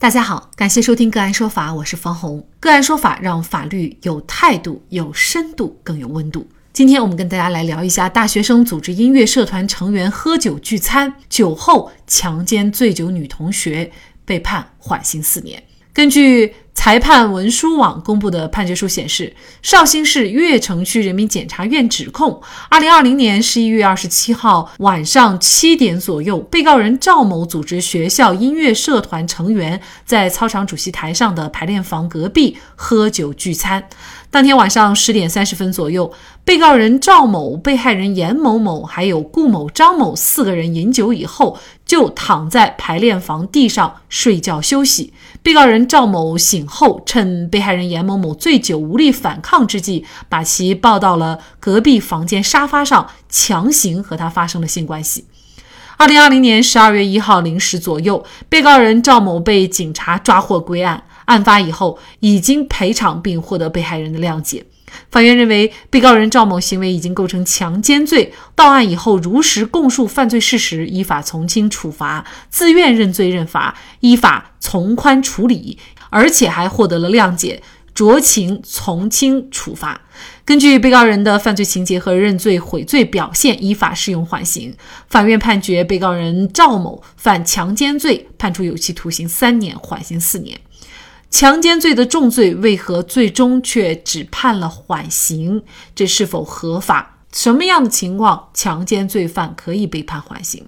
大家好，感谢收听个案说法，我是方红。个案说法让法律有态度、有深度、更有温度。今天我们跟大家来聊一下大学生组织音乐社团成员喝酒聚餐，酒后强奸醉酒女同学，被判缓刑四年。根据裁判文书网公布的判决书显示，绍兴市越城区人民检察院指控：二零二零年十一月二十七号晚上七点左右，被告人赵某组织学校音乐社团成员在操场主席台上的排练房隔壁喝酒聚餐。当天晚上十点三十分左右，被告人赵某、被害人严某某还有顾某、张某四个人饮酒以后，就躺在排练房地上睡觉休息。被告人赵某醒后，趁被害人严某某醉酒无力反抗之际，把其抱到了隔壁房间沙发上，强行和他发生了性关系。二零二零年十二月一号零时左右，被告人赵某被警察抓获归案。案发以后，已经赔偿并获得被害人的谅解。法院认为，被告人赵某行为已经构成强奸罪，到案以后如实供述犯罪事实，依法从轻处罚；自愿认罪认罚，依法从宽处理，而且还获得了谅解，酌情从轻处罚。根据被告人的犯罪情节和认罪悔罪表现，依法适用缓刑。法院判决被告人赵某犯强奸罪，判处有期徒刑三年，缓刑四年。强奸罪的重罪为何最终却只判了缓刑？这是否合法？什么样的情况强奸罪犯可以被判缓刑？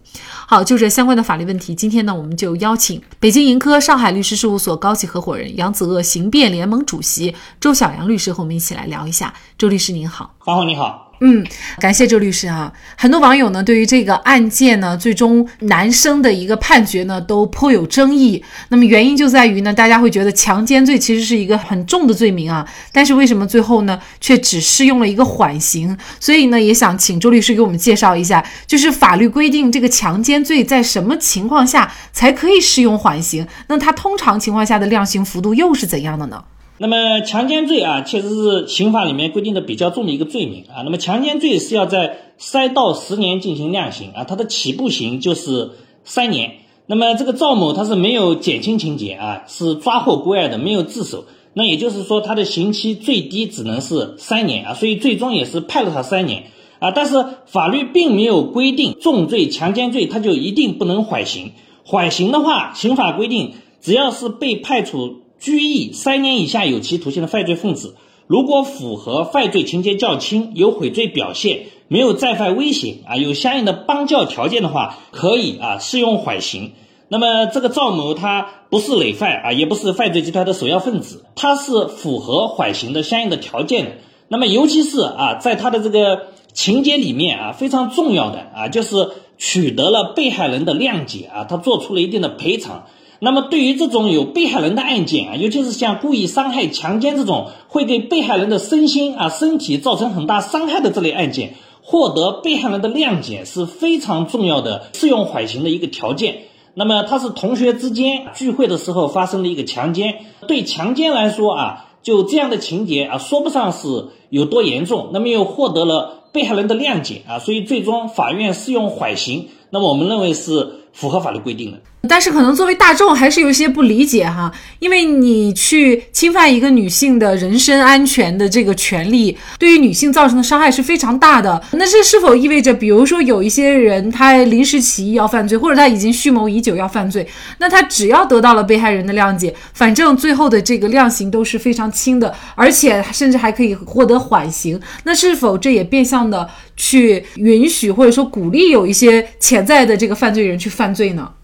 好，就这相关的法律问题，今天呢，我们就邀请北京盈科上海律师事务所高级合伙人、杨子鳄刑辩联盟主席周小阳律师和我们一起来聊一下。周律师您好，方红你好。嗯，感谢周律师啊。很多网友呢，对于这个案件呢，最终男生的一个判决呢，都颇有争议。那么原因就在于呢，大家会觉得强奸罪其实是一个很重的罪名啊，但是为什么最后呢，却只适用了一个缓刑？所以呢，也想请周律师给我们介绍一下，就是法律规定这个强奸罪在什么情况下才可以适用缓刑？那它通常情况下的量刑幅度又是怎样的呢？那么强奸罪啊，确实是刑法里面规定的比较重的一个罪名啊。那么强奸罪是要在三到十年进行量刑啊，它的起步刑就是三年。那么这个赵某他是没有减轻情节啊，是抓获归案的，没有自首。那也就是说他的刑期最低只能是三年啊，所以最终也是判了他三年啊。但是法律并没有规定重罪强奸罪他就一定不能缓刑。缓刑的话，刑法规定只要是被判处。拘役三年以下有期徒刑的犯罪分子，如果符合犯罪情节较轻、有悔罪表现、没有再犯危险啊，有相应的帮教条件的话，可以啊适用缓刑。那么这个赵某他不是累犯啊，也不是犯罪集团的首要分子，他是符合缓刑的相应的条件的。那么尤其是啊，在他的这个情节里面啊，非常重要的啊，就是取得了被害人的谅解啊，他做出了一定的赔偿。那么，对于这种有被害人的案件啊，尤其是像故意伤害、强奸这种会对被害人的身心啊、身体造成很大伤害的这类案件，获得被害人的谅解是非常重要的适用缓刑的一个条件。那么，他是同学之间聚会的时候发生的一个强奸，对强奸来说啊，就这样的情节啊，说不上是有多严重，那么又获得了被害人的谅解啊，所以最终法院适用缓刑。那么，我们认为是符合法律规定的。但是可能作为大众还是有一些不理解哈，因为你去侵犯一个女性的人身安全的这个权利，对于女性造成的伤害是非常大的。那这是否意味着，比如说有一些人他临时起意要犯罪，或者他已经蓄谋已久要犯罪，那他只要得到了被害人的谅解，反正最后的这个量刑都是非常轻的，而且甚至还可以获得缓刑。那是否这也变相的去允许或者说鼓励有一些潜在的这个犯罪人去犯罪呢？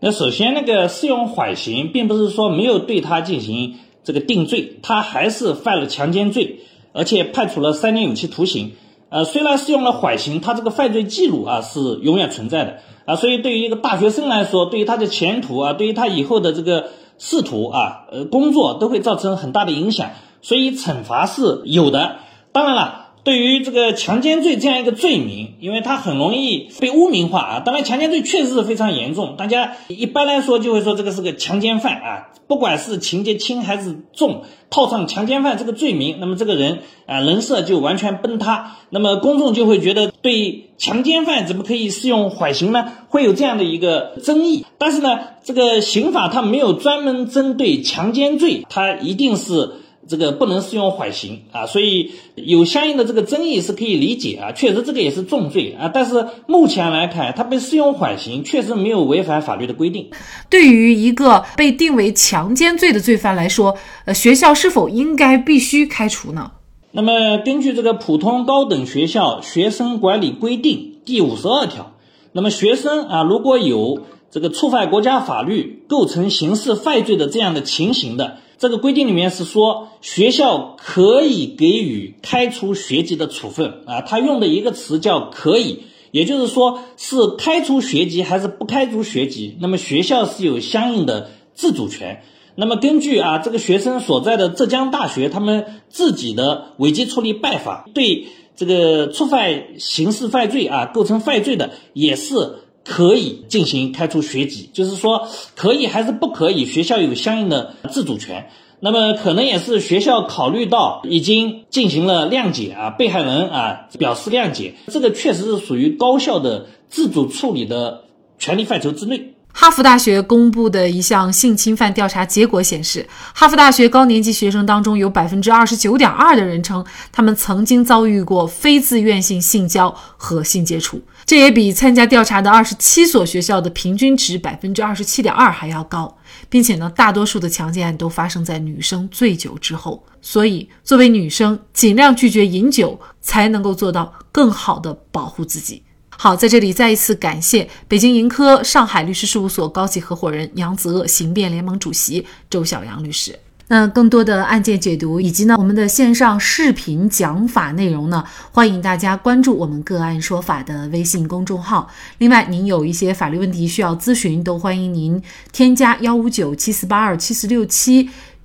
那首先，那个适用缓刑，并不是说没有对他进行这个定罪，他还是犯了强奸罪，而且判处了三年有期徒刑。呃，虽然适用了缓刑，他这个犯罪记录啊是永远存在的啊，所以对于一个大学生来说，对于他的前途啊，对于他以后的这个仕途啊，呃，工作都会造成很大的影响，所以惩罚是有的。当然了。对于这个强奸罪这样一个罪名，因为它很容易被污名化啊。当然，强奸罪确实是非常严重，大家一般来说就会说这个是个强奸犯啊，不管是情节轻还是重，套上强奸犯这个罪名，那么这个人啊人设就完全崩塌，那么公众就会觉得对强奸犯怎么可以适用缓刑呢？会有这样的一个争议。但是呢，这个刑法它没有专门针对强奸罪，它一定是。这个不能适用缓刑啊，所以有相应的这个争议是可以理解啊，确实这个也是重罪啊，但是目前来看，他被适用缓刑，确实没有违反法律的规定。对于一个被定为强奸罪的罪犯来说，呃，学校是否应该必须开除呢？那么根据这个《普通高等学校学生管理规定》第五十二条，那么学生啊，如果有这个触犯国家法律、构成刑事犯罪的这样的情形的。这个规定里面是说，学校可以给予开除学籍的处分啊，他用的一个词叫“可以”，也就是说是开除学籍还是不开除学籍，那么学校是有相应的自主权。那么根据啊这个学生所在的浙江大学他们自己的违纪处理办法，对这个触犯刑事犯罪啊构成犯罪的也是。可以进行开除学籍，就是说可以还是不可以，学校有相应的自主权。那么可能也是学校考虑到已经进行了谅解啊，被害人啊表示谅解，这个确实是属于高校的自主处理的权利范畴之内。哈佛大学公布的一项性侵犯调查结果显示，哈佛大学高年级学生当中有百分之二十九点二的人称，他们曾经遭遇过非自愿性性交和性接触，这也比参加调查的二十七所学校的平均值百分之二十七点二还要高，并且呢，大多数的强奸案都发生在女生醉酒之后。所以，作为女生，尽量拒绝饮酒，才能够做到更好的保护自己。好，在这里再一次感谢北京盈科上海律师事务所高级合伙人杨子鄂、刑辩联盟主席周小阳律师。那更多的案件解读以及呢我们的线上视频讲法内容呢，欢迎大家关注我们个案说法的微信公众号。另外，您有一些法律问题需要咨询，都欢迎您添加幺五九七四八二七四六七